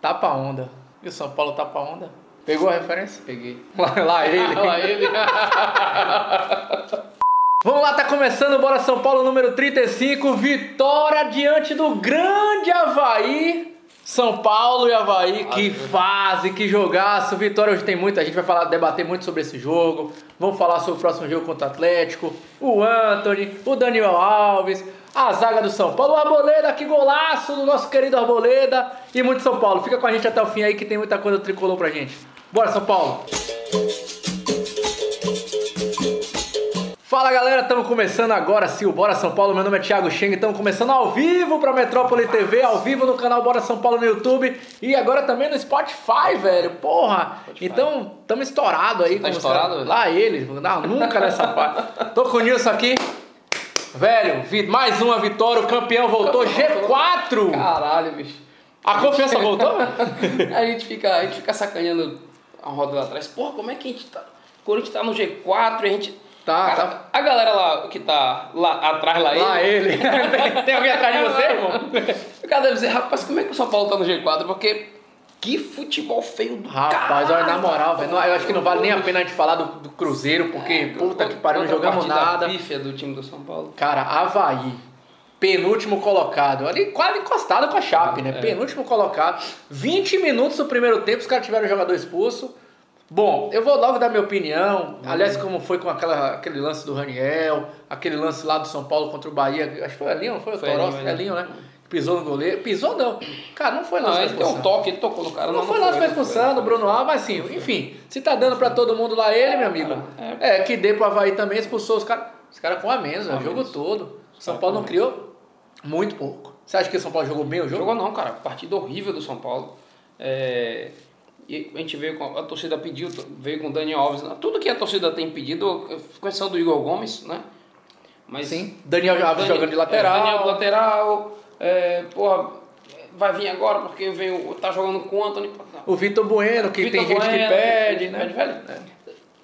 Tapa onda. E o São Paulo tapa onda? Pegou a referência? Peguei. Lá, lá ele. Lá ele. Vamos lá, tá começando Bora São Paulo número 35. Vitória diante do grande Havaí. São Paulo e Havaí, que fase, que jogaço. Vitória hoje tem muita, a gente vai falar, debater muito sobre esse jogo. Vamos falar sobre o próximo jogo contra o Atlético. O Anthony, o Daniel Alves, a zaga do São Paulo, o Arboleda, que golaço do nosso querido Arboleda. E muito São Paulo. Fica com a gente até o fim aí que tem muita coisa tricolor pra gente. Bora, São Paulo! Fala galera, estamos começando agora sim o Bora São Paulo. Meu nome é Thiago Cheng, estamos começando ao vivo para Metrópole TV, ao vivo no canal Bora São Paulo no YouTube e agora também no Spotify, velho. Porra! Spotify. Então, estamos estourado aí. Tá estourado? Lá eles, não, nunca nessa parte. Tô com o Nilson aqui. Velho, mais uma vitória, o campeão voltou, G4! Caralho, bicho. A confiança voltou? A gente fica, a gente fica sacaneando a roda lá atrás. Porra, como é que a gente tá. O Corinthians tá no G4 e a gente. Tá, Cara, tá. A galera lá que tá lá atrás lá, Lá ele. ele. tem, tem alguém atrás de você, irmão? O cara deve dizer, rapaz, como é que o São Paulo tá no G4? Porque que futebol feio do Rapaz, olha, na moral, velho, eu acho que não vale nem a pena a gente falar do, do Cruzeiro, porque puta que pariu, não jogamos nada. pífia do time do São Paulo. Cara, Havaí, penúltimo colocado, ali quase encostado com a Chape, né? É. Penúltimo colocado, 20 minutos do primeiro tempo, os caras tiveram o jogador expulso. Bom, eu vou logo dar minha opinião. Aliás, como foi com aquela, aquele lance do Raniel, aquele lance lá do São Paulo contra o Bahia, acho que foi ali, não foi o Foi Toró? ali, né? ali, né? Pisou no goleiro. Pisou não. Cara, não foi Não, lance ele de deu um toque, ele tocou no cara. Não, foi lance pra não expulsão do Bruno Alves, mas sim, enfim, se tá dando pra todo mundo lá ele, meu amigo, é, que dê pro Havaí também, expulsou os caras, os caras com a menos, né, o jogo menos. todo. São Paulo não criou muito pouco. Você acha que o São Paulo jogou bem o jogo? Jogou não, cara. Partida horrível do São Paulo. É, E a gente veio com. A torcida pediu, veio com o Daniel Alves. Tudo que a torcida tem pedido, com exceção do Igor Gomes, né? Mas Sim. Daniel Alves Dani- jogando de lateral. É, Daniel lateral. É, porra, vai vir agora porque veio, tá jogando com o Anthony. O Vitor Bueno, que Vitor tem gente que Bueno, pede, que né? pede, velho.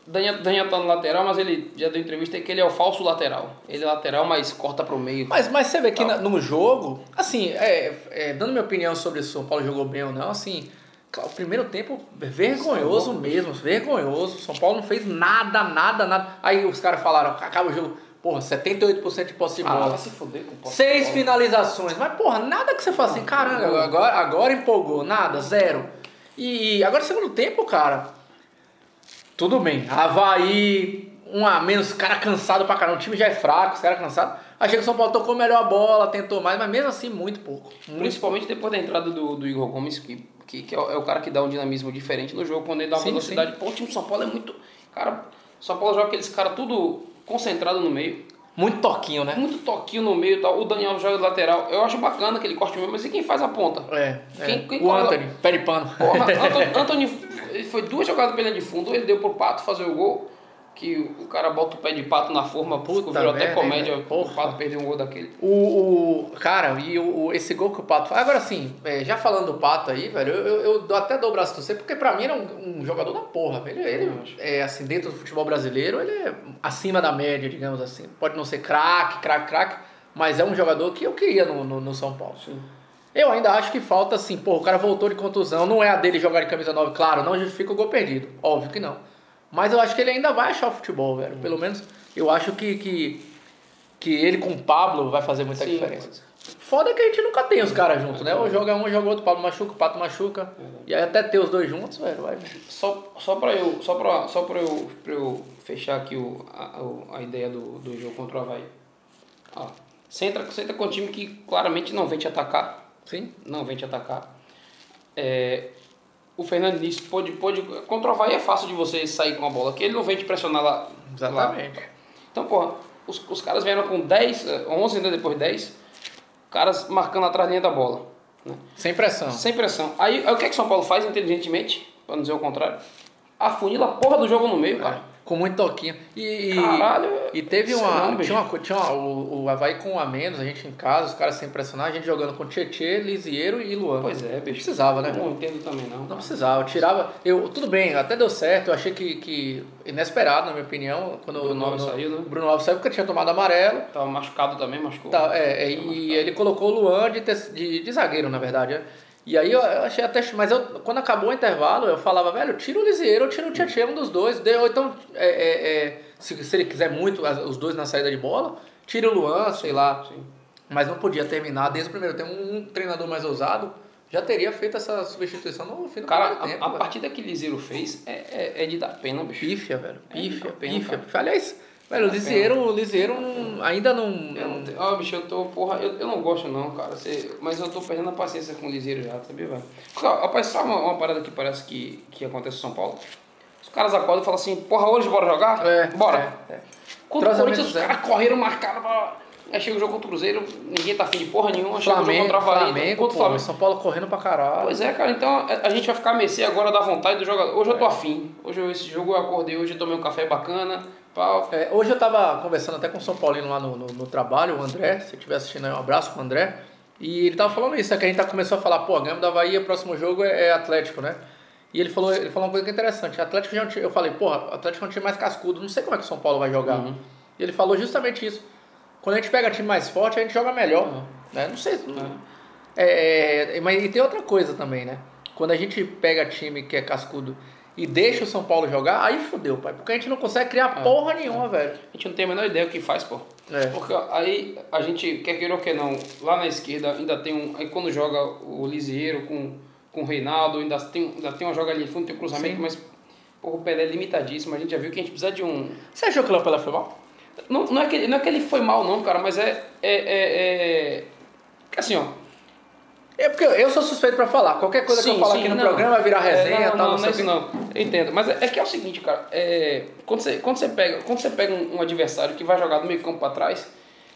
Daniel, Daniel tá no lateral, mas ele já deu entrevista que ele é o falso lateral. Ele é lateral, mas corta pro meio. Mas, mas você vê que na- no jogo, assim, é, é, dando minha opinião sobre se o São Paulo jogou bem ou não, assim, o primeiro tempo vergonhoso mesmo, vergonhoso. São Paulo não fez nada, nada, nada. Aí os caras falaram, acaba o jogo, porra, 78% de posse de Ah, bola. vai se foder com o posse Seis finalizações. Mas, porra, nada que você fala assim, caramba, agora, agora empolgou, nada, zero. E agora, segundo tempo, cara, tudo bem. Havaí, um a menos, cara cansado pra caramba. O time já é fraco, os caras cansados. Achei que o São Paulo tocou melhor a bola, tentou mais, mas mesmo assim, muito pouco. Muito Principalmente depois da entrada do, do Igor Gomes, que, que, que é, o, é o cara que dá um dinamismo diferente no jogo, quando ele dá uma Sim, velocidade. Pô, o time do São Paulo é muito. Cara, São Paulo joga aqueles caras tudo concentrado no meio. Muito toquinho, né? Muito toquinho no meio e tal. O Daniel joga de lateral. Eu acho bacana aquele corte mesmo, mas e quem faz a ponta? É. é. Quem- quem o cola- Anthony, pé de pano. Porra, Anthony, Anthony ele foi duas jogadas pela de fundo, ele deu pro Pato fazer o gol, que o cara bota o pé de pato na forma, Puta virou até merda, comédia, hein, o. Pato perdeu um gol daquele. O, o- cara, e o, esse gol que o Pato faz. Agora sim, é, já falando do Pato aí, velho, eu, eu, eu até dou o braço torcer, porque pra mim é um, um jogador da porra, velho. Ele, é assim, dentro do futebol brasileiro, ele é acima da média, digamos assim. Pode não ser craque, craque, craque, mas é um jogador que eu queria no, no, no São Paulo. Sim. Eu ainda acho que falta assim, pô, o cara voltou de contusão, não é a dele jogar de camisa 9, claro, não justifica o gol perdido, óbvio que não. Mas eu acho que ele ainda vai achar o futebol, velho. Pelo menos eu acho que, que, que ele com o Pablo vai fazer muita Sim, diferença. Foda é que a gente nunca tem os caras juntos, né? Ou joga um, joga outro, Pablo machuca, o Pato machuca. E aí até ter os dois juntos, velho, vai. Só, só pra eu, só pra, só pra eu, pra eu fechar aqui o, a, a ideia do, do jogo contra o Havaí. Ó, você, entra, você entra com um time que claramente não vem te atacar. Sim? Não vem te atacar. É, o Fernando disse, pode, pode, contra o Havaí é fácil de você sair com a bola, que ele não vem te pressionar lá. Exatamente. lá. Então, porra, os, os caras vieram com 10, eh, 11 ainda depois 10, caras marcando atrás da linha da bola. Né? Sem pressão. Sem pressão. Aí, aí o que é que São Paulo faz inteligentemente, para não dizer o contrário? Afunila a porra do jogo no meio, cara. Com muito toquinho. E, Caralho, e teve sei uma. não, tinha uma, tinha uma o, o Havaí com um a menos, a gente em casa, os caras sem pressionar, a gente jogando com Tietê, Lisieiro e Luan. Pois é, Não bicho. precisava, né? Não entendo também, não. Não precisava, eu tirava. Eu, tudo bem, até deu certo. Eu achei que, que inesperado, na minha opinião, quando O Bruno no- Alves saiu, né? Bruno Alves saiu porque tinha tomado amarelo. Tava machucado também, machucou. Tá, é, é, e ele colocou o Luan de, de, de zagueiro, na verdade. né? E aí eu achei até. Mas eu, quando acabou o intervalo, eu falava, velho, tira o Lisieiro ou tira o Tietchan, um dos dois. Ou então, é, é, é, se, se ele quiser muito, os dois na saída de bola, tira o Luan, sei lá. Sim. Mas não podia terminar desde o primeiro tempo. Um treinador mais ousado já teria feito essa substituição no fim do cara, primeiro tempo. A, a partida que Liseiro fez é, é, é, de dar pena, bicho. Pífia, velho. Pífia, é pífia. pífia. Aliás, velho, o Liseiro, o Liseiro não, ainda não. não... Ó, oh, bicho, eu tô. Porra, eu, eu não gosto não, cara. Você, mas eu tô perdendo a paciência com o Liseiro já, sabia, velho? Rapaz, sabe uma, uma parada que parece que, que acontece em São Paulo? Os caras acordam e falam assim, porra, hoje bora jogar? É. Bora. É, é. Contra o Corinthians, os caras correram, marcaram pra Aí chega o jogo contra o Cruzeiro, ninguém tá afim de porra nenhuma. Chega Flamengo, o jogo contra o Havaí, Flamengo, contra o Flamengo. São Paulo correndo pra caralho. Pois é, cara. Então a gente vai ficar a mercê agora da vontade do jogador. Hoje eu tô é. afim. Hoje eu, esse jogo eu acordei, hoje eu tomei um café bacana. É, hoje eu tava conversando até com o São Paulino lá no, no, no trabalho, o André. Se estiver assistindo aí, um abraço pro André. E ele tava falando isso, é que a gente tá, começou a falar, pô, ganhamos da Bahia, próximo jogo é, é, Atlético, né? E ele falou, ele falou uma coisa que é interessante. Atlético já é um time, eu falei, porra, Atlético é um time mais cascudo, não sei como é que o São Paulo vai jogar. Uhum. E ele falou justamente isso quando a gente pega time mais forte, a gente joga melhor. Uhum. Né? Não sei. Uhum. É, mas e tem outra coisa também, né? Quando a gente pega time que é cascudo e deixa o São Paulo jogar, aí fodeu, pai. Porque a gente não consegue criar é, porra nenhuma, é. velho. A gente não tem a menor ideia o que faz, pô. É. Porque aí a gente, quer queira ou quer não, lá na esquerda ainda tem um. Aí quando joga o Lisieiro com, com o Reinaldo, ainda tem, ainda tem uma joga ali em fundo, tem um cruzamento, Sim. mas o Pelé é limitadíssimo. A gente já viu que a gente precisa de um. Você achou que o Pelé foi mal? Não, não, é que, não é que ele foi mal, não, cara, mas é. é, é, é assim, ó. É porque eu sou suspeito pra falar. Qualquer coisa sim, que eu falar aqui no não. programa vai virar resenha é, não, tal. Não, não, não é isso não. Eu entendo. Mas é, é, que é o seguinte, cara. É, quando, você, quando, você pega, quando você pega um, um adversário que vai jogar do meio campo pra trás,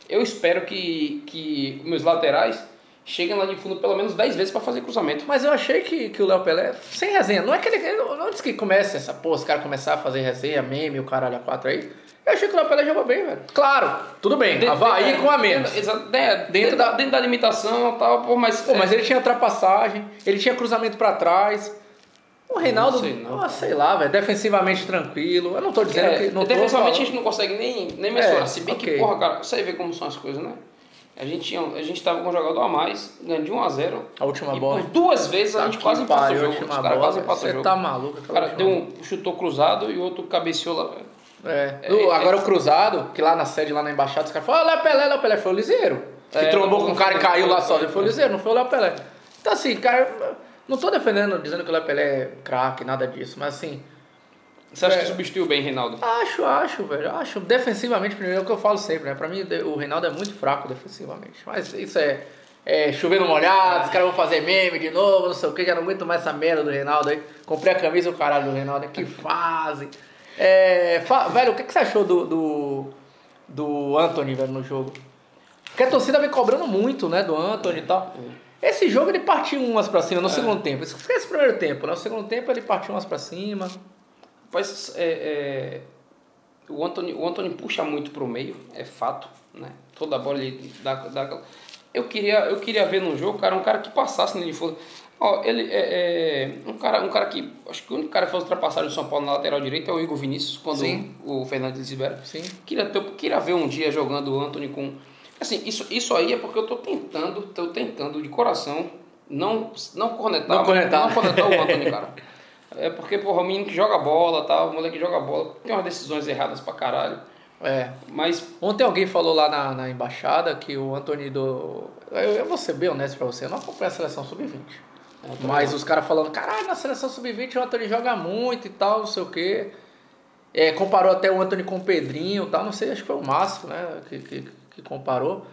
eu espero que, que meus laterais cheguem lá de fundo pelo menos 10 vezes para fazer cruzamento. Mas eu achei que, que o Léo Pelé, sem resenha, não é que ele. Antes que comece essa porra, os caras começar a fazer resenha, meme, o caralho a quatro aí. Eu achei que o Lapela jogou bem, velho. Claro, tudo bem. Dentro, Havaí é, com a menos. Dentro, é, dentro, dentro, da, dentro da limitação e tal, pô, mas. Pô, mas ele tinha ultrapassagem, ele tinha cruzamento pra trás. O Reinaldo, não sei, não. Ah, sei lá, velho, defensivamente tranquilo. Eu não tô dizendo é, que. Não defensivamente a gente não consegue nem, nem mensurar. É, Se bem okay. que, porra, cara, você vê como são as coisas, né? A gente, tinha, a gente tava com um jogador a mais, ganhando de 1 a 0 A última e bola. Por duas vezes a gente quase empatou o jogo. Os caras quase empatou o jogo. Você tá maluco, O cara deu um chutou cruzado e o outro cabeceou lá. É. é. agora é, o Cruzado, que lá na sede, lá na embaixada, os caras falam, Léo Pelé, Léo Pelé, foi o Liseiro. Que é, trombou com um cara e caiu lá só, foi o Liseiro, não foi o Léo Pelé. Então assim, cara, não tô defendendo, dizendo que o Léo Pelé é craque, nada disso, mas assim... Você acha é, que substituiu bem Reinaldo? Acho, acho, velho. Acho. Defensivamente, primeiro, é o que eu falo sempre, né? Pra mim, o Reinaldo é muito fraco defensivamente. Mas isso é, é chover no molhado, os caras vão fazer meme de novo, não sei o que, já não aguento mais essa merda do Reinaldo aí. Comprei a camisa o caralho do Reinaldo, que fase. É, velho, o que, que você achou do, do, do Anthony, velho, no jogo? Porque a torcida vem cobrando muito, né, do Anthony e tal. Esse jogo ele partiu umas pra cima no é. segundo tempo. Esquece o primeiro tempo, né? No segundo tempo ele partiu umas pra cima. Mas é, é, o, Anthony, o Anthony puxa muito pro meio, é fato, né? Toda a bola ele dá, dá. Eu queria, eu queria ver no jogo, cara, um cara que passasse nele. Ó, ele é, é, um, cara, um cara que. Acho que o único cara que fez ultrapassagem do São Paulo na lateral direita é o Igor Vinícius, quando Sim. o, o Fernandes libera. Sim. Queria, ter, queria ver um dia jogando o Anthony com. Assim, isso, isso aí é porque eu tô tentando, tô tentando de coração não, não cornetar, não cornetar, não cornetar o Anthony, cara. É porque, porra, o menino que joga bola, tá, o moleque que joga bola, tem umas decisões erradas pra caralho. É. Mas. Ontem alguém falou lá na, na embaixada que o Anthony do. Eu, eu vou ser bem honesto pra você, eu não acompanho a seleção sub-20. Mas os caras falando, caralho, na seleção sub-20 o Anthony joga muito e tal, não sei o quê. É, comparou até o Anthony com o Pedrinho e tal, não sei, acho que foi o Márcio, né, que, que, que comparou.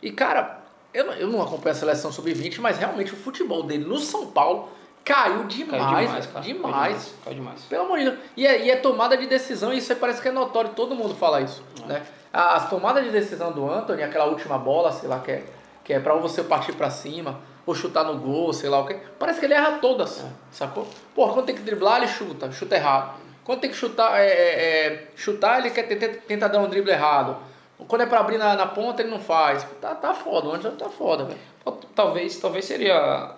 E, cara, eu não, eu não acompanho a seleção sub-20, mas realmente o futebol dele no São Paulo caiu demais, caiu demais, cara. demais. Caiu demais. Caiu demais. Pelo amor de Deus. E é, e é tomada de decisão, e isso parece que é notório, todo mundo fala isso, é. né? As tomadas de decisão do Anthony, aquela última bola, sei lá, que é, que é pra você partir para cima ou chutar no gol, sei lá o que. Parece que ele erra todas, é. sacou? Porra, quando tem que driblar, ele chuta, chuta errado. Quando tem que chutar, é, é, é chutar ele quer tenta, tenta dar um drible errado. Quando é pra abrir na, na ponta, ele não faz. Tá, tá foda, o Anderson tá foda, velho. Talvez, talvez seria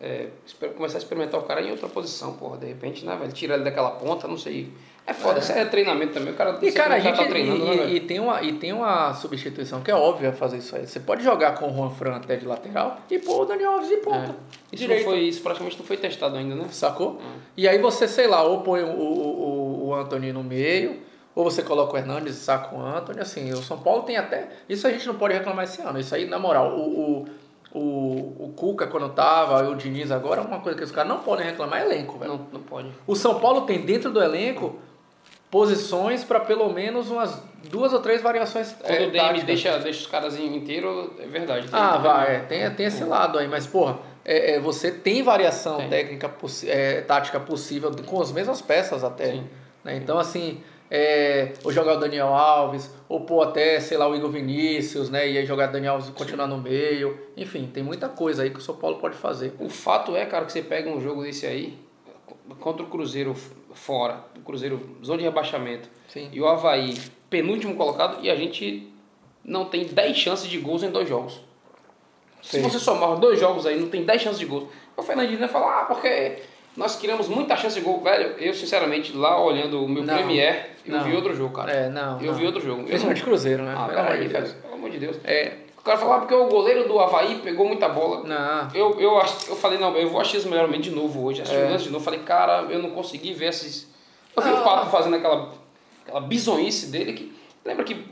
é, começar a experimentar o cara em outra posição, porra, de repente, né, velho? Tira ele daquela ponta, não sei. É foda, isso é treinamento também. O cara, E cara, a cara gente tá treinando, né, e, velho? e, tem uma, e tem uma substituição que é óbvia fazer isso aí. Você pode jogar com o Juan Fran até de lateral e pôr o Daniel Alves de ponta. É. Isso, não foi, isso praticamente não foi testado ainda, né? Sacou? E aí você, sei lá, ou põe o, o, o, o Anthony no meio, ou você coloca o Hernandes e saca o Anthony. Assim, o São Paulo tem até. Isso a gente não pode reclamar esse ano. Isso aí, na moral, o, o, o, o Cuca quando tava, e o Diniz agora, uma coisa que os caras não podem reclamar é elenco, velho. Não, não pode. O São Paulo tem dentro do elenco posições para pelo menos umas duas ou três variações. Quando é, o DM táticas. deixa, deixa os caras inteiros, é verdade. Ah, tem- vai, é, tem, tem esse lado aí, mas porra, é, é, você tem variação Tem. técnica, é, tática possível com as mesmas peças até. Sim. né? Então, assim, é, ou jogar o Daniel Alves, ou pôr até, sei lá, o Igor Vinícius, né? E aí jogar o Daniel Alves e continuar no meio. Enfim, tem muita coisa aí que o São Paulo pode fazer. O fato é, cara, que você pega um jogo desse aí, contra o Cruzeiro fora, o Cruzeiro zona de rebaixamento, Sim. e o Havaí, penúltimo colocado, e a gente não tem 10 chances de gols em dois jogos. Se Sim. você somar dois jogos aí, não tem 10 chances de gols. O Fernandinho vai falar, ah, porque nós criamos muita chance de gol. Velho, eu sinceramente, lá olhando o meu Não. Premier, eu Não. vi outro jogo, cara. É, não. eu não. vi outro jogo. Eu Principalmente Cruzeiro, né? Ah, Pelo amor peraí, de velho. Deus. Pelo amor de Deus. É, O cara falou, ah, porque o goleiro do Havaí pegou muita bola. não. Eu, eu, eu falei, não, eu vou assistir esse melhormente de novo hoje. Assisti É. de novo. Falei, cara, eu não consegui ver esses. Eu vi Ah. o Pato fazendo aquela, aquela bizonhice dele que. Lembra que.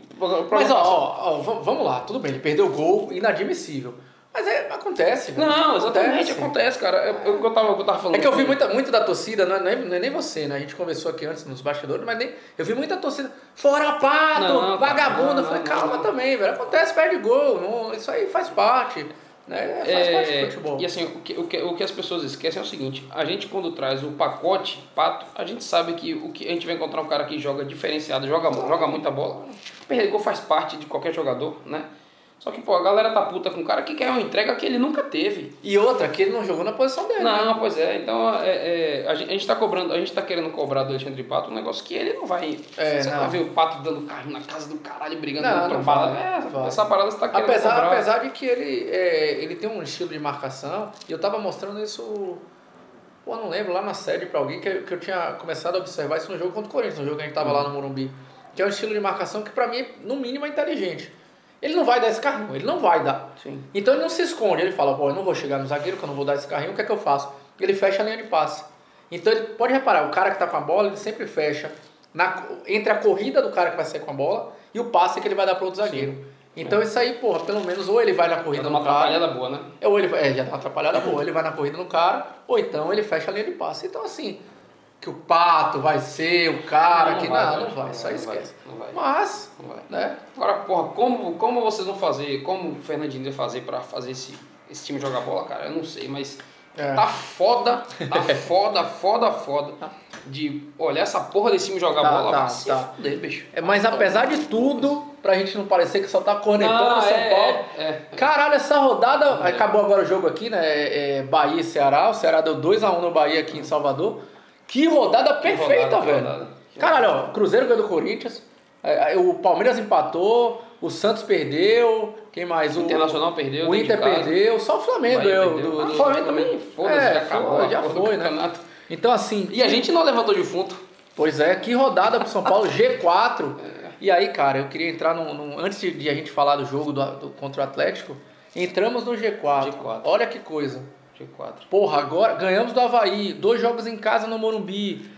Mas ó, ó, ó, vamos lá, tudo bem, ele perdeu o gol, inadmissível. Mas é, acontece, velho. Não, exatamente, acontece, cara. É, é o que eu tava, eu tava falando. É que eu vi muita, muito da torcida, não é, não é- não é nem você, né? A gente conversou aqui antes nos bastidores, mas nem. Eu vi muita torcida. Fora pato, Não, cara, vagabundo. não, eu falei, não, calma não. também, velho. Acontece, perde gol. não- isso aí faz parte. Né? Faz parte do É, futebol. e assim, o que, o, que, o que as pessoas esquecem é o seguinte: a gente, quando traz o pacote pato, a gente sabe que o que a gente vai encontrar um cara que joga diferenciado, joga, joga muita bola. Perder gol faz parte de qualquer jogador, né? Só que, pô, a galera tá puta com um cara que quer uma entrega que ele nunca teve. E outra, que ele não jogou na posição dele. né? Não, pois é. Então, é, é, a, gente, a gente tá cobrando, a gente tá querendo cobrar do Alexandre Pato um negócio que ele não vai. É, você não. vai ver o Pato dando carro na casa do caralho, brigando Não, com não trombada. É, não essa parada você tá querendo Apesar, cobrar. apesar de que ele, é, ele tem um estilo de marcação, e eu tava mostrando isso, pô, eu não lembro, lá na sede pra alguém, que, eu- que eu tinha começado a observar isso no jogo contra o Corinthians, no jogo que a gente tava lá no Morumbi. Que é um estilo de marcação que pra mim, no mínimo, é inteligente. Ele não vai dar esse carrinho, ele não vai dar. Sim. Então ele não se esconde, ele fala, pô, eu não vou chegar no zagueiro, que eu não vou dar esse carrinho, o que é que eu faço? Ele fecha a linha de passe. Então ele pode reparar, o cara que tá com a bola, ele sempre fecha na, entre a corrida do cara que vai sair com a bola e o passe que ele vai dar pro outro zagueiro. Então isso aí, porra, pelo menos ou ele vai na corrida no uma cara, atrapalhada boa, né? ou ele vai, é, já dá uma atrapalhada boa, ele vai na corrida no cara, ou então ele fecha a linha de passe. Então assim, que o Pato vai ser o cara Não, que não vai, não, vai, não vai, não vai, vai, esquece. não vai. Mas, vai. né? Agora, porra, como, como vocês vão fazer, como o Fernandinho vai fazer pra fazer esse, esse time jogar bola, cara? Eu não sei, mas É. tá foda, tá foda, foda, foda de olhar essa porra desse time jogar Tá, bola. tá, se tá. fuder, bicho. É, mas apesar de tudo, pra gente não parecer que só tá cornetando o São é, Paulo. é, é. Caralho, essa rodada. É. Acabou agora o jogo aqui, né? É, Bahia e Ceará. O Ceará deu 2x1 no Bahia aqui em Salvador. Que rodada perfeita, rodada, velho. rodada. Caralho, ó, o Cruzeiro ganhou do Corinthians. é, é, O Palmeiras empatou. O Santos perdeu. Quem mais? O Internacional perdeu. O Inter perdeu. Só o Flamengo ganhou. Do, Ah, do- o Flamengo também, foda-se, É, já acabou foi, já foi, né? Então, assim. E a gente não levantou defunto. Pois é, que rodada pro São Paulo, G4. E aí, cara, eu queria entrar num. num- antes de- de a gente falar do jogo do, do- contra o Atlético, entramos no G4. G4. Olha que coisa. G4. Porra, agora ganhamos do Havaí, dois jogos em casa no Morumbi.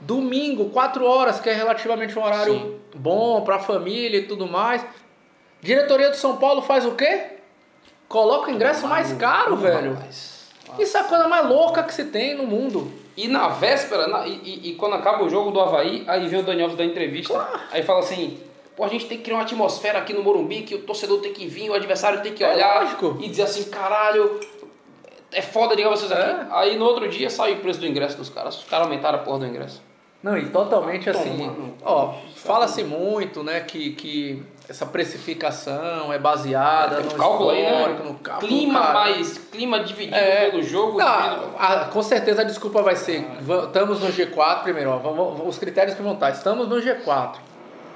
Domingo, 4 horas, que é relativamente um horário Sim. bom pra família e tudo mais. Diretoria do São Paulo faz o quê? Coloca o ingresso mais caro, velho. Isso é a coisa mais louca que se tem no mundo. E na véspera, na- e, e- quando acaba o jogo do Havaí, aí vem o Daniel da entrevista, aí fala assim, pô, a gente tem que criar uma atmosfera aqui no Morumbi, que o torcedor tem que vir, o adversário tem que É olhar lógico. e dizer assim, caralho, é foda ligar vocês aqui. É. Aí no outro dia saiu o preço do ingresso dos caras, os caras aumentaram a porra do ingresso. Não, e totalmente assim. Ó, fala-se muito, né, que, que essa precificação é baseada Tem no cálculo aí, né? no cálculo. Clima cara. mais, clima dividido É. pelo jogo. Dividido- a- com certeza a desculpa vai ser, va- estamos no G4 primeiro, ó, vamos- os critérios que vão estar, estamos no G4.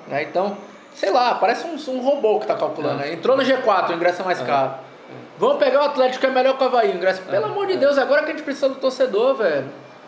Né? Então, sei lá, parece um, um robô que tá calculando. né? Entrou no G4, o ingresso é mais caro. Vamos pegar o Atlético que é melhor que o Havaí, o ingresso. Pelo amor de Deus, agora que a gente precisa do torcedor, velho.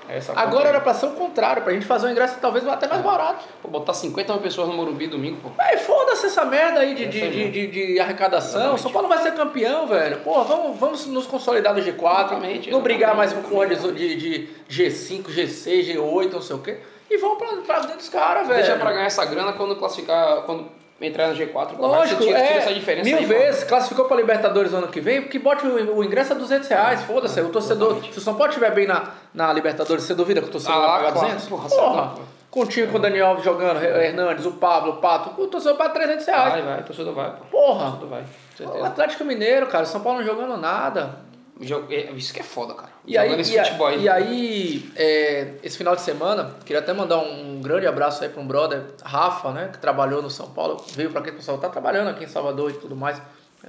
Essa Agora era pra ser o contrário, pra gente fazer um ingresso talvez até mais barato. Pô, botar 50 mil pessoas no Morumbi domingo, pô. Aí foda-se essa merda aí de, de, de, de, de arrecadação. Exatamente. São Paulo vai ser campeão, velho. Pô, vamos, vamos nos consolidar no G4. Exatamente, não brigar mais exatamente, com de, de, de G5, G6, G8, não sei o quê. E vamos pra, pra dentro dos caras, velho. Deixa pra ganhar essa grana quando classificar, quando entrar no G4. pô. Lógico, tira, tira é, essa diferença mil aí, vezes, classificou pra Libertadores no ano que vem, que bote o, o ingresso a 200 reais, foda-se, o torcedor, exatamente. se o São Paulo estiver bem na, na Libertadores, você duvida que o torcedor Ah, vai pagar claro, 200? porra, Porra, certo. com o time com o Daniel Alves jogando, Hernandes, o Pablo, o Pato, o torcedor paga 300 reais. Vai, vai, o torcedor vai, pô. O Porra, torcedor vai, o. Atlético Mineiro, cara, o São Paulo não jogando nada. É, Isso que é foda, cara. E aí, esse futebol aí. e aí é, esse final de semana, queria até mandar um grande abraço aí para um brother, Rafa, né, que trabalhou no São Paulo, veio para aqui pro Paulo, tá trabalhando aqui em Salvador e tudo mais,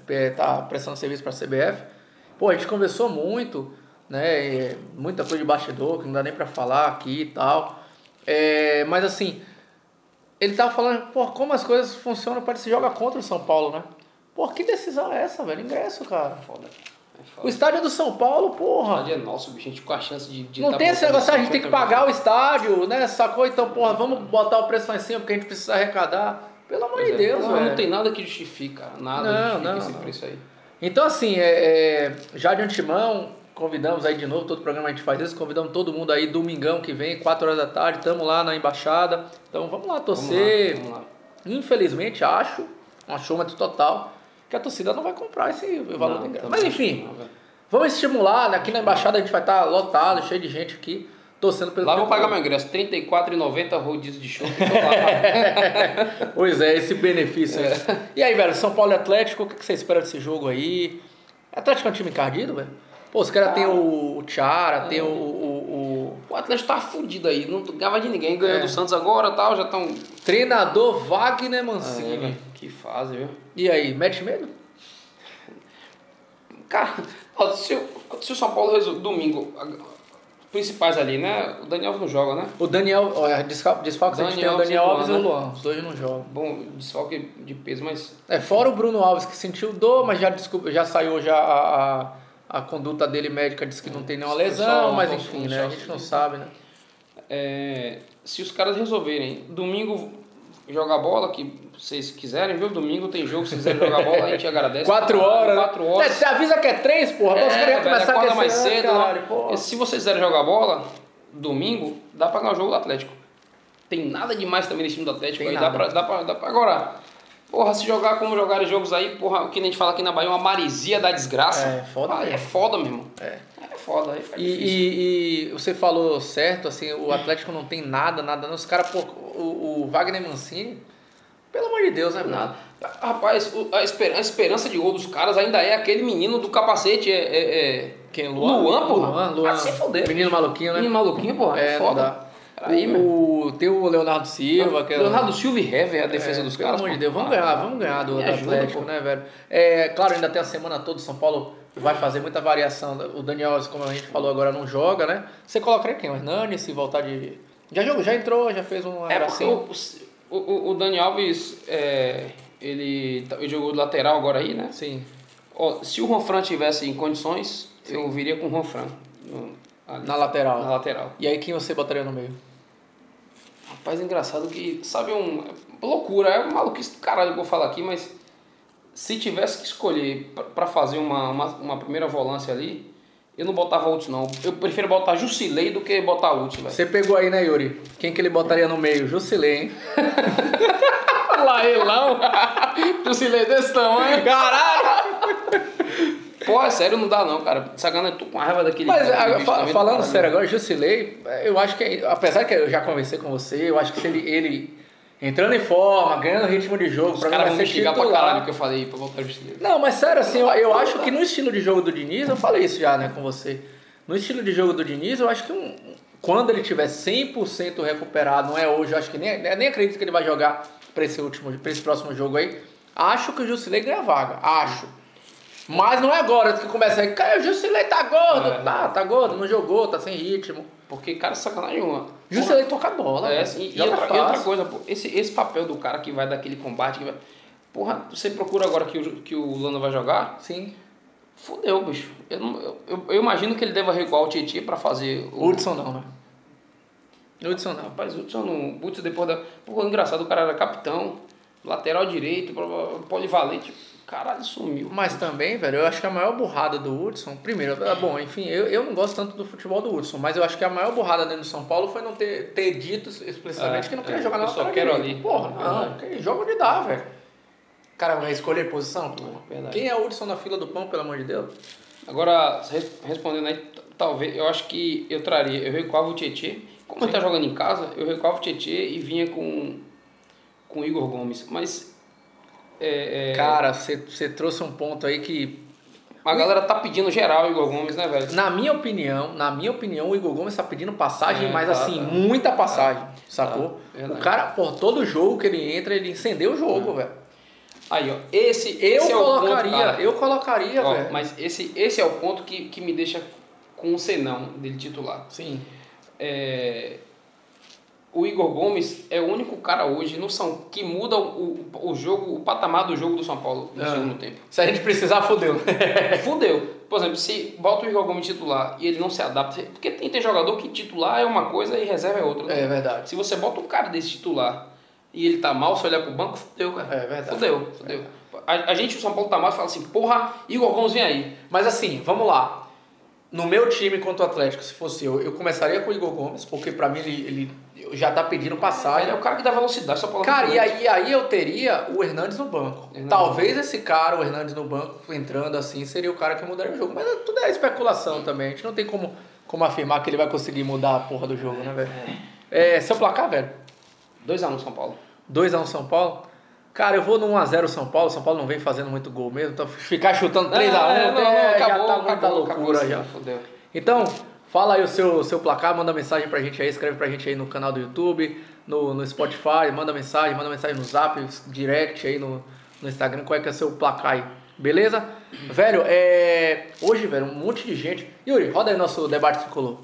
é, tá prestando serviço para a CBF. Pô, a gente conversou muito, né, muita coisa de bastidor, que não dá nem para falar aqui e tal. É, mas assim, ele tava falando, pô, como as coisas funcionam para se jogar contra o São Paulo, né? Pô, que decisão é essa, velho? Ingresso, cara. Foda. É O estádio é do São Paulo, porra. O é nosso, bicho. A gente com a chance de. de Não tá tem esse negócio, a gente tem que 50 pagar o estádio, né? Sacou? Então, porra, vamos botar o preço lá em cima porque a gente precisa arrecadar. Pelo amor de é. Deus, não, velho. não tem nada que justifique, cara. Nada Não, justifica não, esse não. preço aí. Então, assim, é, é, já de antemão, convidamos aí de novo, todo programa a gente faz isso, convidamos todo mundo aí, domingão que vem, 4 horas da tarde, estamos lá na embaixada. Então, vamos lá torcer. Vamos lá, vamos lá. Infelizmente, acho, um achômetro total, que a torcida não vai comprar esse valor Não, do ingresso. Mas enfim, vamos estimular, né? aqui na embaixada a gente vai estar lotado, cheio de gente aqui, torcendo pelo Lá vou pagar meu ingresso, R$ 34,90 rodízio de show. Pois é, esse benefício aí. E aí, velho, São Paulo e Atlético, o que você espera desse jogo aí? Atlético é um time encardido, velho? Pô, os caras têm o, o Tiara, tem o, o- o o Atlético tá fudido aí, não ganhava de ninguém, ganhou É. do Santos agora tal, já estão. treinador Wagner Mancini. Que fase, viu? e aí, mete medo? Cara, se, o- se o São Paulo resolve domingo, principais ali, né? O Daniel não joga, né? O Daniel, olha, desfalque, desfalque a gente tem o Daniel Daniel Alves e o Luan. Os dois não jogam. Bom, desfalque de peso, mas. É, fora o Bruno Alves que sentiu dor, mas já, desculpa, já saiu já a, a, a conduta dele médica, disse que não tem nenhuma lesão, mas enfim, né? A gente não sabe, né? é, se os caras resolverem domingo jogar bola, que vocês quiserem, viu? Domingo tem jogo, se quiserem jogar bola, a gente agradece. Quatro horas, né? Quatro horas. É, você avisa que é três, porra. Agora os caras começar a acorda aquecer mais cedo. caralho, né? porra. E Se vocês quiserem jogar bola, domingo, dá pra ganhar o jogo do Atlético. Tem nada demais também nesse time do Atlético. Tem aí nada. dá pra, dá, pra, dá pra. Agora, porra, se jogar como jogarem jogos aí, porra, o que a gente fala aqui na Bahia, uma maresia da desgraça. É, foda Ah, é mesmo. foda, meu irmão. É. É foda, aí E, e- e você falou certo, assim, o Atlético não tem nada, nada. não. Os caras, pô, o, o Wagner Mancini, pelo amor de Deus, né, Nada. nada. Rapaz, a esper- a esperança de gol dos caras ainda é aquele menino do capacete, é. é, é... Quem? Luan, porra? Luan, Luan. Ah, se fuder. Menino maluquinho, né? Menino maluquinho, porra, é, É, foda. Aí, meu. o, tem o Leonardo Silva, que é o- Leonardo Silva e Hever, a defesa É, dos pelo caras. amor de. Deus, vamos ganhar, vamos ganhar do, do ajuda, Atlético, pô. né, velho? É, claro, ainda tem a semana toda, o São Paulo vai fazer muita variação. O Daniel, como a gente falou agora, não joga, né? Você colocaria quem? O Hernani, se voltar de. Já jogou, já entrou, já fez um É abracinho. O, o, o Dani Alves, é, ele, tá- ele jogou de lateral agora aí, né? Sim. Ó, se o Ronfran tivesse em condições, eu viria com o Ronfran no- ali, Na lateral. na lateral. E aí quem você botaria no meio? Rapaz, é engraçado que, sabe, um, loucura, é maluquice do caralho que eu vou falar aqui, mas se tivesse que escolher pra- pra fazer uma, uma, uma primeira volância ali, eu não botava Hudson não. Eu prefiro botar Jusilei do que botar Hudson, velho. Você pegou aí, né, Yuri? Quem que ele botaria no meio? Jusilei, hein? Laelão, Jusilei desse tamanho. Caralho! Pô, é sério, não dá não, cara. Sagana, eu tô com raiva daquele Mas bicho fa- também, falando caralho. sério agora, Jusilei, eu acho que, apesar que eu já conversei com você, eu acho que se ele, ele entrando em forma, ganhando ritmo de jogo, Os caras vão me xingar pra caralho que eu falei pra botar Jusilei. Não, mas sério, assim, eu, eu acho que no estilo de jogo do Diniz, eu falei isso já, né, com você. No estilo de jogo do Diniz, eu acho que um- quando ele tiver 100% recuperado, não é hoje, eu acho que nem, nem acredito que ele vai jogar pra esse último, pra esse próximo jogo aí. Acho que o Jusilei ganha vaga, acho. Mas não é agora que começa aí, cara, o Jusilei tá gordo, É. tá, tá gordo, não jogou, tá sem ritmo. Porque, cara, sacanagem uma. Jusilei toca bola, É, assim, e, outra, e outra coisa, pô, esse, esse papel do cara que vai daquele combate, que vai... Porra, você procura agora que o, que o Lano vai jogar, Sim. fudeu, bicho. Eu, não- eu, eu- eu imagino que ele deva recuar o Tietchan pra fazer O. Hudson não, né? Hudson não. Rapaz, Hudson não. Hudson depois da. Pô, engraçado, o cara era capitão, lateral direito, polivalente. Caralho, sumiu. Mas também, velho, eu acho que a maior burrada do Hudson, primeiro, é bom, enfim, eu, eu não gosto tanto do futebol do Hudson, mas eu acho que a maior burrada dentro do São Paulo foi não ter, ter dito explicitamente É, que não queria é, jogar na eu só lateral quero ali. Porra, não, que joga onde dá, velho. O cara vai escolher posição? pô. Verdade. Quem é o Hudson na fila do pão, pelo amor de Deus? Agora, res- respondendo aí, talvez, eu acho que eu traria, eu recuava o Tietê. Como ele tá jogando em casa, eu recuava o Tietê e vinha com, com o Igor Gomes. Mas. É, é, Cara, você trouxe um ponto aí que a galera tá pedindo geral o Igor Gomes, né, velho? Na minha opinião, na minha opinião, o Igor Gomes tá pedindo passagem, É, mas tá, assim, tá. muita passagem, sacou? Tá, verdade. o cara, por todo jogo que ele entra, ele incendeu o jogo, velho. Aí, ó, esse, Eu esse é o ponto, colocaria, eu colocaria, Ó, velho. mas esse, esse é o ponto que, que me deixa com o senão dele titular. Sim. É, o Igor Gomes é o único cara hoje no São que muda o, o, o jogo, o patamar do jogo do São Paulo no Ah. segundo tempo. Se a gente precisar, fodeu. Fudeu. Por exemplo, se bota o Igor Gomes titular e ele não se adapta, porque tem, tem jogador que titular é uma coisa e reserva é outra. né? É verdade. Se você bota um cara desse titular e ele tá mal, se olhar pro banco, fudeu, cara. É verdade. Fudeu, fudeu. A, a gente, o São Paulo tá mal e fala assim, porra, Igor Gomes vem aí. Mas assim, vamos lá. No meu time contra o Atlético, se fosse eu, eu começaria com o Igor Gomes, porque pra mim ele, ele já tá pedindo passagem. é o cara que dá velocidade, só Paulo Cara, e aí, aí eu teria o Hernandes no banco. Hernandes Talvez esse cara, o Hernandes no banco, entrando assim, seria o cara que mudaria o jogo. Mas tudo é especulação também. A gente não tem como, como afirmar que ele vai conseguir mudar a porra do jogo, né, velho? É, seu placar, velho? 2x1 São Paulo. 2x1 São Paulo? Cara, eu vou no 1x0 São Paulo. São Paulo não vem fazendo muito gol mesmo. Então ficar chutando 3x1 É, não, é, já acabou, tá muita acabou, loucura acabou, já. sim, Fudeu. Então, fala aí o seu, seu placar, manda mensagem pra gente aí, escreve pra gente aí no canal do YouTube, no, no Spotify, manda mensagem, manda mensagem no Zap, direct aí no, no Instagram, qual é que é o seu placar aí. Beleza? Velho, é. Hoje, velho, um monte de gente. Yuri, roda aí nosso debate tricolor.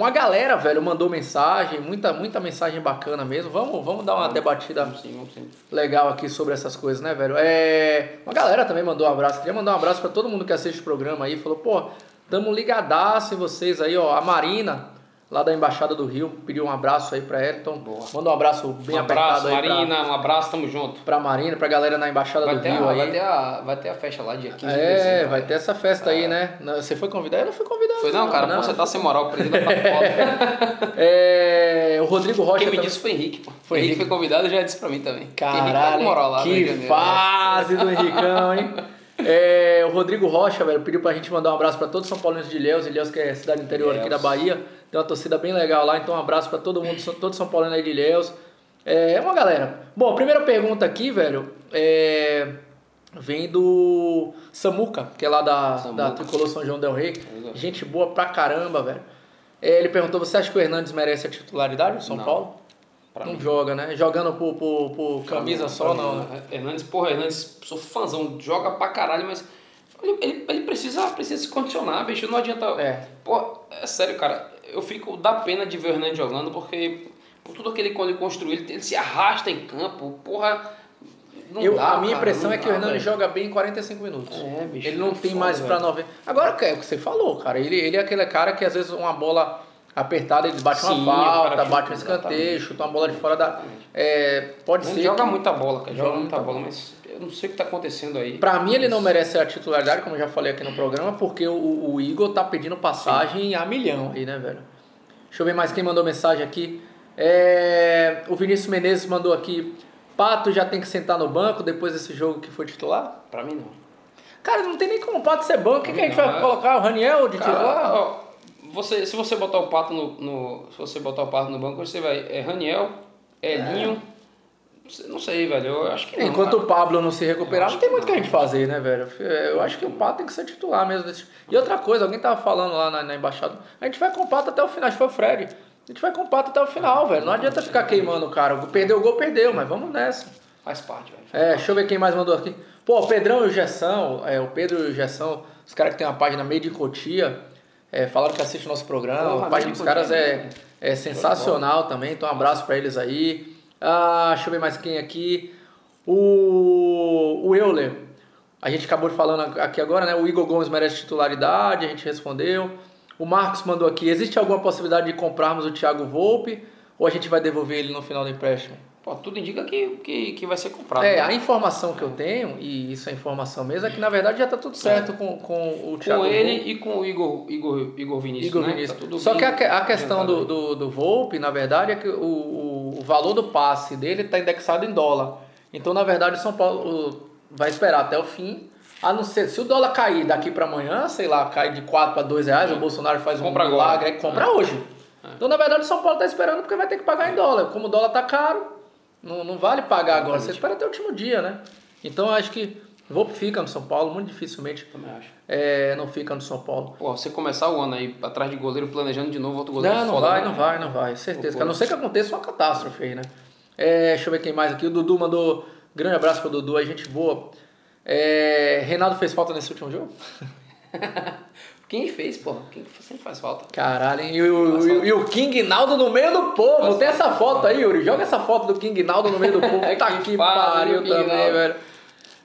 Uma galera, velho, mandou mensagem, muita, muita mensagem bacana mesmo. Vamos, vamos dar uma debatida Vamos sim, vamos sim. legal aqui sobre essas coisas, né, velho? É, uma galera também mandou um abraço. Queria mandar um abraço pra todo mundo que assiste o programa aí. Falou, pô, tamo ligadaço em vocês aí, ó. A Marina, lá da Embaixada do Rio, pediu um abraço aí pra ela. Então, Boa. manda um abraço bem Um abraço, apertado aí pra, Marina, um abraço, tamo junto. pra Marina, pra galera na Embaixada Vai do Rio a, aí. vai, ter a, vai ter a festa lá dia 15 de É, dezembro. vai ter essa festa aí, né? Você foi convidado? Eu não fui convidado. Foi não, cara, pô, você tá sem moral, preso da foto. É, o Rodrigo Rocha Quem me também- disse foi Henrique, pô. Foi Henrique Henrique. foi convidado e já disse pra mim também. Henrique tá Caralho, moral lá que né? fase do Henricão, hein? É, o Rodrigo Rocha, velho, pediu pra gente mandar um abraço pra todos os São Paulinos de Ilhéus. Ilhéus que é cidade interior aqui da Ilhéus. Bahia. Tem uma torcida bem legal lá, então um abraço pra todo mundo, todo São Paulino aí de Ilhéus. É uma galera. Bom, a primeira pergunta aqui, velho, é... vem do Samuca, que é lá da, Samuca. da Tricolor São João Del Rei. Legal. Gente boa pra caramba, velho. É, ele perguntou, você acha que o Hernandes merece a titularidade do São Não. Paulo? Pra não mim. joga, né? Jogando por, por, por camisa só, Pra não. mim, né? Hernandes, porra, Hernandes, sou fãzão, joga pra caralho, mas ele, ele, ele precisa, precisa se condicionar, bicho, não adianta. É. Pô, é sério, cara, eu fico da pena de ver o Hernandes jogando, porque por tudo que ele, quando ele construiu, ele, ele se arrasta em campo, porra. Não Eu- dá, a minha cara, impressão não é que dá, o Hernandes joga bem em 45 minutos. É, bicho, ele não é tem foda, mais pra velho. 90. Agora, é o que você falou, cara. Ele, ele é aquele cara que às vezes uma bola apertada, ele bate Sim, uma falta, chuta, bate um escanteio, chuta uma bola de fora da. É, pode Ele ser. joga que- muita bola, cara, joga, Joga muita muita bola, mas eu não sei o que tá acontecendo aí. Pra mim, ele não merece a titularidade, como eu já falei aqui no programa, porque o, o Igor tá pedindo passagem a milhão aí, né, velho? Deixa eu ver mais quem mandou mensagem aqui. É, o Vinícius Menezes mandou aqui. Pato já tem que sentar no banco depois desse jogo que foi titular? Pra mim não. Cara, não tem nem como o Pato ser banco. O que, que a gente Não, vai colocar? O Raniel de titular? Você, se você botar o pato no, no- Se você botar o pato no banco, você vai. É Raniel, Elinho. Não sei, velho. Eu acho que não. Enquanto cara. o Pablo não se recuperar, não tem muito o que a gente fazer, né, velho? Eu acho que o Pato tem que ser titular mesmo. desse- E outra coisa, alguém tava falando lá na, na embaixada, a gente vai com o Pato até o final, acho que foi o Fred. A gente vai com o Pato até o final, velho. Não adianta ficar queimando o cara. Perdeu o gol, perdeu, mas vamos nessa. Faz parte, velho. É, deixa eu ver quem mais mandou aqui. Pô, o Pedrão e o Gessão, é, o Pedro e o Gessão, os caras que tem uma página meio de cotia, é, falaram que assiste o nosso programa. Porra, a página dos caras é, né? é sensacional também, então um abraço pra eles aí. Ah, deixa eu ver mais quem aqui. O, o Euler, a gente acabou falando aqui agora, né? O Igor Gomes merece titularidade, a gente respondeu. O Marcos mandou aqui: existe alguma possibilidade de comprarmos o Thiago Volpe ou a gente vai devolver ele no final do empréstimo? Pô, tudo indica que, que, que vai ser comprado. É, né? a informação que eu tenho, e isso é informação mesmo, é que na verdade já tá tudo certo com, com o Thiago Com ele Volpe. e com o Igor, Igor, Igor Vinícius, Igor né? Vinícius. Tá Só que a, a questão do, do, do Volpe, na verdade, é que o, o, valor do passe dele está indexado em dólar. Então, na verdade, o São Paulo vai esperar até o fim. A não ser, se o dólar cair daqui para amanhã, sei lá, cai de 4 para 2 reais, o Bolsonaro faz um Compra agora. milagre, aí compra hoje. Então, na verdade, o São Paulo está esperando porque vai ter que pagar em dólar. Como o dólar tá caro, não, não vale pagar agora. Você espera até o último dia, né? Então, eu acho que Volpe fica no São Paulo, muito dificilmente Também acho. é, não fica no São Paulo. Pô, você começar o ano aí atrás de goleiro, planejando de novo outro goleiro. Não, não foda, vai, né? não vai, não vai. Certeza. Pô, A não ser que aconteça uma catástrofe aí, né? É, deixa eu ver quem mais aqui. O Dudu mandou. Grande abraço pro Dudu, a gente boa. É, Reinaldo fez falta nesse último jogo? Quem fez, pô? Quem sempre faz falta? Caralho, hein? E o, e e o King Naldo no meio do povo. Faz Tem essa foto aí, Yuri. Joga essa foto do King Naldo no meio do povo. É Tá que que pariu, também, Naldo. velho.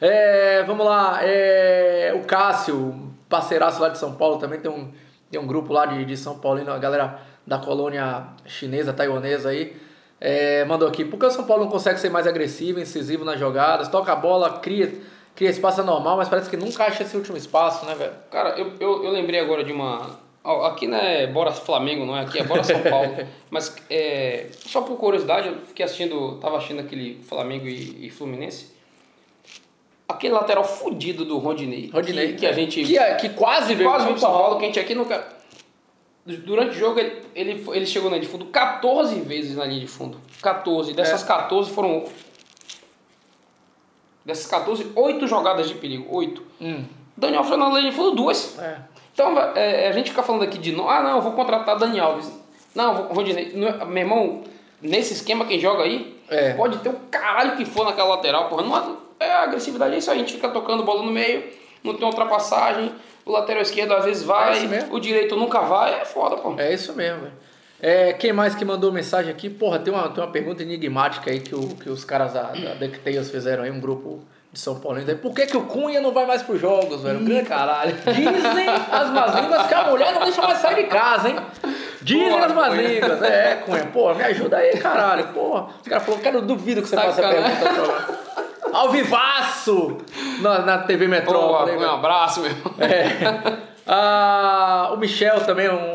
É, vamos lá. É, o Cássio, parceiraço lá de São Paulo, também tem um, tem um grupo lá de, de São Paulino, a galera da colônia chinesa, taiwanesa aí. É, mandou aqui, por que o São Paulo não consegue ser mais agressivo, incisivo nas jogadas? Toca a bola, cria, cria espaço é normal, mas parece que nunca acha esse último espaço, né, velho? Cara, eu, eu, eu lembrei agora de uma. Aqui não é Bora Flamengo, não é? Aqui é Bora São Paulo. Mas é, só por curiosidade, eu fiquei assistindo, tava assistindo aquele Flamengo e, e Fluminense. Aquele lateral fudido do Rodinei. Rodinei. Que, que a gente. Que, é- que quase veio quase pro São Paulo, que a gente aqui nunca. Durante o jogo, ele, ele, ele chegou na linha de fundo 14 vezes na linha de fundo. 14. Dessas É. 14 foram. Dessas 14, 8 jogadas de perigo. 8. Hum, Daniel de fundo, duas. é. Então, é, a gente fica falando aqui de. no- Ah, não, eu vou contratar Dani Alves. Não, vou, Rodinei. Não é- Meu irmão, nesse esquema, quem joga aí, É. pode ter o caralho que for naquela lateral, porra. Não, é a agressividade, é isso aí. A gente fica tocando bola no meio, não tem ultrapassagem. O lateral esquerdo às vezes É vai, mesmo. o direito nunca vai. É foda, pô. É isso mesmo, velho. É, quem mais que mandou mensagem aqui? Porra, tem uma, tem uma pergunta enigmática aí que, o, que os caras da, da DuckTales fizeram aí, um grupo de São Paulo. Aí, Por que, que o Cunha não vai mais pros jogos, velho? Ih, caralho. Dizem as más línguas que a mulher não deixa mais sair de casa, hein? Dizem Porra, as más Cunha. línguas. É, Cunha, porra, me ajuda aí, caralho. Porra. Os caras falaram, cara, eu duvido que você faça a Sacanagem. pergunta. Programa. Ao vivaço! Na, na TV Porra, Metrópole. um velho. abraço, meu. É. Ah, o Michel também, um- o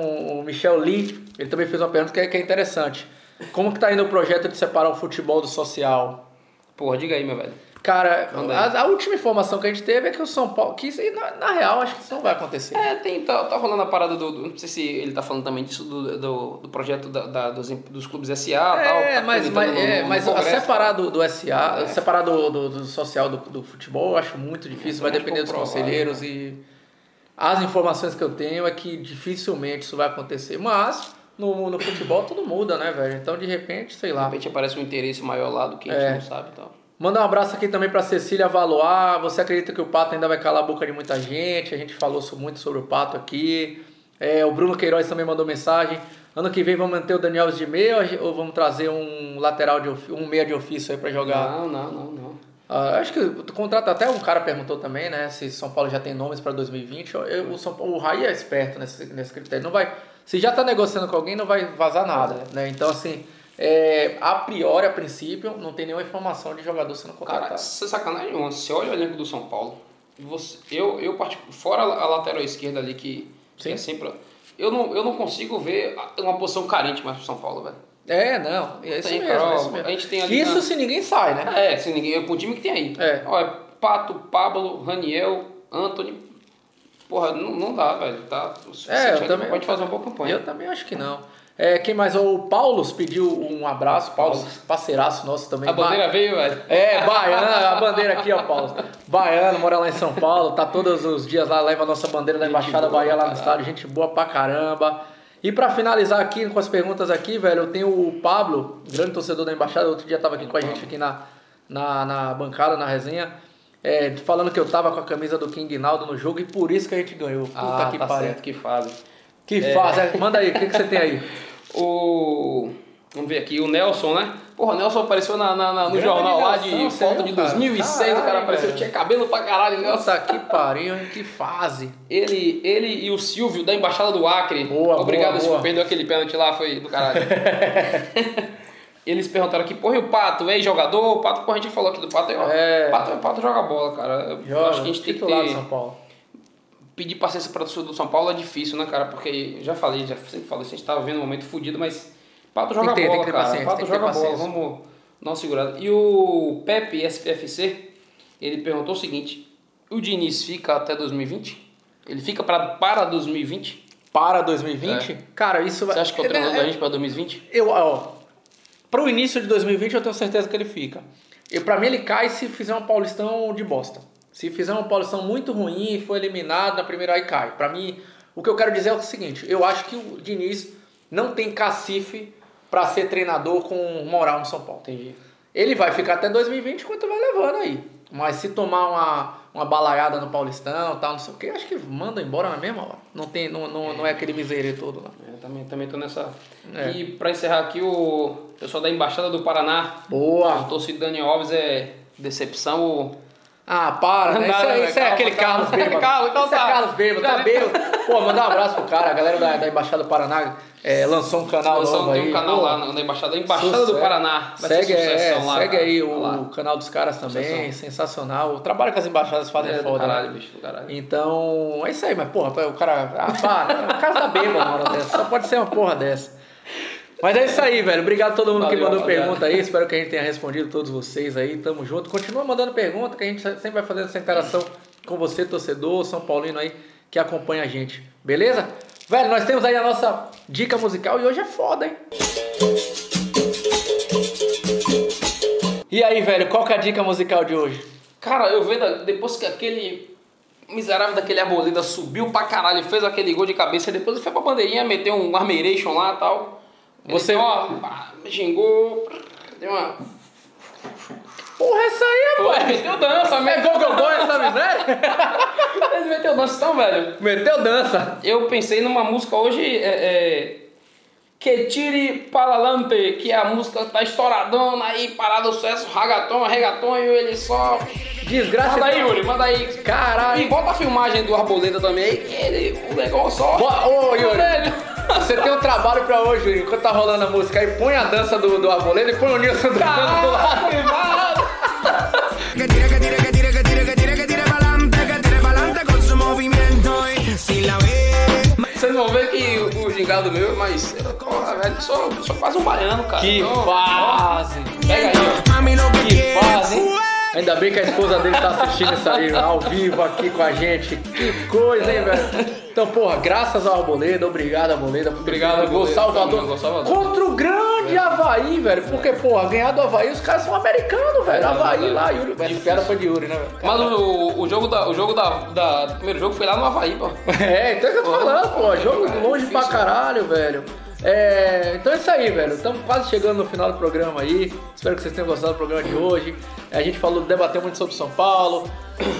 Michel Lee, ele também fez uma pergunta que é, que é interessante. Como que tá indo o projeto de separar o futebol do social? Porra, diga aí, meu velho. Cara, a, a última informação que a gente teve é que o São Paulo. Que isso aí, na, na real, acho que isso não vai acontecer. É, tem, tá, tá rolando a parada do, do- Não sei se ele tá falando também disso, do, do, do projeto da, da- dos, dos clubes SA e tal. É, tá mas, comentando mas, no- é, no mas Congresso. separar do, do SA, É. separar do, do, do social do, do futebol, eu acho muito difícil, vai Eu acho depender dos pouco provável, conselheiros e as informações que eu tenho é que dificilmente isso vai acontecer. Mas no, no futebol tudo muda, né, velho? Então de repente, sei De lá. repente aparece um interesse maior lá do que a gente É. não sabe e tal. Mandar um abraço aqui também para Cecília Valois. Você acredita que o Pato ainda vai calar a boca de muita gente? A gente falou muito sobre o Pato aqui. É, o Bruno Queiroz também mandou mensagem. Ano que vem vamos manter o Daniel de meia ou vamos trazer um lateral de um meia de ofício aí para jogar? Não, não, não, não. Ah, acho que o contrato até um cara perguntou também, né? Se São Paulo já tem nomes para 2020. Eu- o, São Paulo, o Raí é esperto nesse, nesse critério. Não vai, se já tá negociando com alguém, não vai vazar nada, né? Então assim, é, a priori, a princípio, não tem nenhuma informação de jogador sendo Cara, contratado. sem sacanagem. Você olha o elenco do São Paulo. Você, eu, eu fora a lateral esquerda ali, que, que Sim. é sempre. Eu não, eu não consigo ver uma posição carente mais pro São Paulo, velho. É, não. É isso Tem, mesmo, Carol, é isso mesmo. a gente tem ali Isso na- se ninguém sai, né? É, se ninguém. Com o time que tem aí. É. Ó, é Pato, Pablo, Raniel, Anthony. Porra, não, não dá, velho. Tá É, eu também. Pode fazer uma boa campanha. Eu também acho que não. É, quem mais? O Paulo pediu um abraço. Paulo, parceiraço nosso também. A bandeira veio, velho. É, baiano, a bandeira aqui, ó, Paulo. Baiano, mora lá em São Paulo, tá todos os dias lá, leva a nossa bandeira da Embaixada Bahia lá no estádio, gente boa pra caramba. E pra finalizar aqui com as perguntas aqui, velho, eu tenho o Pablo, grande torcedor da Embaixada, outro dia tava aqui com a gente aqui na, na, na bancada, na resenha, é, falando que eu tava com a camisa do King Naldo no jogo e por isso que a gente ganhou. Puta Ah, que tá pariu. certo, que fase. Que fase, é, manda aí, o que, que você tem aí? O... Vamos ver aqui, o Nelson, né? Porra, o Nelson apareceu na, na- na- no Grande jornal lá Nelson, de foto de cara? 2006, o cara Caralho, apareceu, velho. tinha cabelo pra caralho, Nelson. Nossa, que pariu? Que fase. Ele, ele e o Silvio, da Embaixada do Acre. Boa, Obrigado, boa, Silvio, perdeu aquele pênalti lá, foi do caralho. Eles perguntaram aqui, porra, e o Pato, ex-jogador? O Pato, porra, a gente falou aqui do Pato. ó, É. Pato, Pato joga bola, cara. Eu Joga, acho que a gente tem que ter... São Paulo. pedir paciência para o do São Paulo é difícil, né, cara? Porque já falei, já sempre falei, a gente tava vendo um momento fodido, mas Pato joga Tem que ter, tem bola, que ter cara. paciência, Pato tem joga bola, vamos dar uma segurada. E o Pepe SPFC, ele perguntou o seguinte: o Diniz fica até 2020? Ele fica pra, para 2020? Para 2020? Cara, isso vai. Você acha que é o treinador da gente para 2020? Eu, ó, pro início de 2020 eu tenho certeza que ele fica. E pra mim ele cai se fizer um Paulistão de bosta. Se fizer um Paulistão muito ruim e for eliminado na primeira aí cai. Pra mim, o que eu quero dizer é o seguinte, eu acho que o Diniz não tem cacife pra ser treinador com moral no São Paulo. Entendi. Ele vai ficar até 2020 enquanto vai levando aí. Mas se tomar uma, uma balaiada no Paulistão tal, não sei o que, acho que manda embora na mesma hora. Não, tem, não, não, não é aquele miserê todo lá. Eu também, também tô nessa. É. E pra encerrar aqui, o pessoal da Embaixada do Paraná, Boa! o torcedor Daniel Alves é decepção. o- Ah, para, né? Não, Isso, não, é, não, isso é calma, aquele calma. Carlos Bêbado. Calma, calma, isso é tá. Carlos Bêbado, tá bêbado. Pô, mandar um abraço pro cara. A galera da, da Embaixada do Paraná é, lançou um canal Lançou- novo tem aí. um canal Pô, lá na, na Embaixada, Embaixada sucesso. do Paraná. Vai Segue, é, lá. segue cara. aí o, lá. canal dos caras também, Sucessão. sensacional. O trabalho que as embaixadas fazem é, É, foda. caralho, né? bicho, caralho. Então, é isso aí, mas porra, o cara. Ah, para, é o caso da bêbada uma hora dessa. Só pode ser uma porra dessa. Mas é isso aí, velho. Obrigado a todo mundo que Valeu, mandou rapaziada. pergunta aí. Espero que a gente tenha respondido todos vocês aí. Tamo junto. Continua mandando pergunta, que a gente sempre vai fazendo essa interação com você, torcedor, São Paulino aí, que acompanha a gente. Beleza? Velho, nós temos aí a nossa dica musical e hoje é foda, hein? E aí, velho, qual que é a dica musical de hoje? Cara, eu vendo, depois que aquele miserável daquele Arboleda subiu pra caralho e fez aquele gol de cabeça, depois ele foi pra bandeirinha, meteu um armeiration lá e tal. Você- pá, me xingou, deu uma... Porra, essa aí, Pô, rapaz! meteu dança, É meteu... gol, gol, gol essa miséria? Ele meteu dança, então, velho. Meteu dança. Eu pensei numa música hoje, é, é, Que Tire Palalante, que a música tá estouradona aí, parado o sucesso, ragaton, regaton, e ele só... Desgraça. Manda aí, Yuri, manda aí. Caralho. E bota a filmagem do Arboleda também aí, que ele, o negócio só... Ô, Yuri, Velho. Você tem um trabalho pra hoje, Yuri. Enquanto tá rolando a música aí, põe a dança do, do Arboleda e põe o Nilson dançando do lado. Vocês vão ver que o, o gingado meu, mas, porra, velho, eu sou, eu sou quase um baiano, cara. Que Então, fase. Pega aí, ó. Que fase, hein? Ainda bem que a esposa dele tá assistindo isso aí ao vivo aqui com a gente. Que coisa, hein, velho? Então, porra, graças ao Arboleda, obrigado, Arboleda. Obrigado, gol. Salvador. Gol Salvador. Contra o grande Havaí, velho. Porque, porra, ganhar do Havaí, os caras são americanos, velho. Havaí verdade. lá, Yuri. Essa piada foi de Yuri, né, velho? Mas o, o jogo, da, o jogo da, da, do primeiro jogo foi lá no Havaí, pô. É, então é o que eu tô falando, pô. Jogo cara, longe pra caralho, velho. É, então é isso aí, velho. Estamos quase chegando no final do programa aí. Espero que vocês tenham gostado do programa de hoje. A gente falou, debateu muito sobre São Paulo.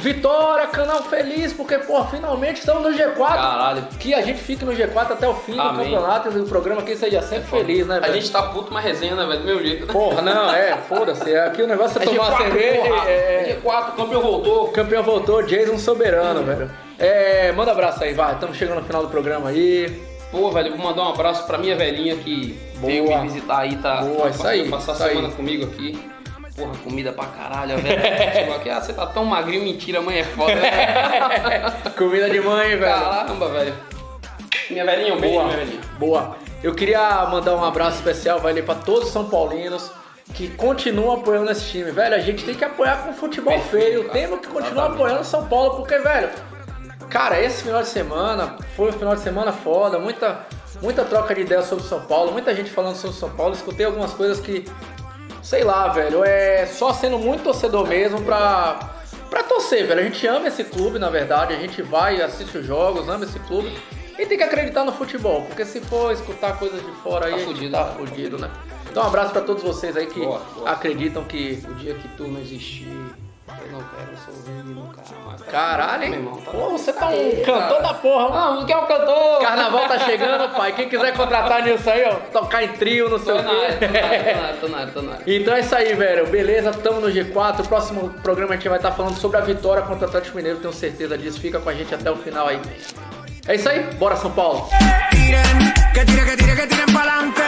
Vitória, canal feliz, porque, pô, finalmente estamos no G4. Caralho. Que a gente fique no G4 até o fim do Amém. campeonato e o programa aqui seja sempre feliz, né, A velho? gente tá puto, mas resenha, né, velho? Do meu jeito. Porra, não, é, foda-se. Aqui o negócio é, É tomar uma G4, cerveja. porra. É, G4, o campeão voltou. Campeão voltou, Jason soberano, velho. É, manda abraço aí, vai. Estamos chegando no final do programa aí. Pô, velho, vou mandar um abraço pra minha velhinha que veio Boa. me visitar aí, tá? Boa, isso aí, Passar isso a semana aí. comigo aqui. Porra, comida pra caralho, velho. Chegou aqui, ah, você tá tão magrinho, mentira, mãe é foda. né? Comida de mãe, velho. Caramba, velho. Minha velhinha, um beijo, Boa, minha velhinha. boa. Eu queria mandar um abraço especial, ali pra todos os São Paulinos que continuam apoiando esse time. Velho, a gente tem que apoiar com futebol feio. Temos que continuar apoiando São Paulo, porque, velho, cara, esse final de semana foi um final de semana foda. Muita, muita troca de ideias sobre São Paulo, muita gente falando sobre São Paulo. Escutei algumas coisas que, sei lá, velho, é só sendo muito torcedor mesmo pra. Pra torcer, velho. A gente ama esse clube, na verdade. A gente vai, assiste os jogos, ama esse clube. E tem que acreditar no futebol, porque se for escutar coisas de fora aí, Tá a gente fudido, tá né? fudido, né? Então um abraço pra todos vocês aí que Boa, boa. acreditam que O dia que tu não existir, Eu não quero sorrir nunca mais. Caralho, hein? Meu irmão, tá- Pô, você tá um Eita. cantor da porra. mano. Não, não quer um cantor? Carnaval tá chegando, pai. Quem quiser contratar Nilson aí, ó, tocar em trio, não sei o quê. tô na área, tô na área. Então é isso aí, velho. Beleza, tamo no G4. O próximo programa a gente vai estar falando sobre a vitória contra o Atlético Mineiro, tenho certeza disso. Fica com a gente até o final aí. É isso aí, bora São Paulo! Tiren, que tiren, que tiren, que pa'lante.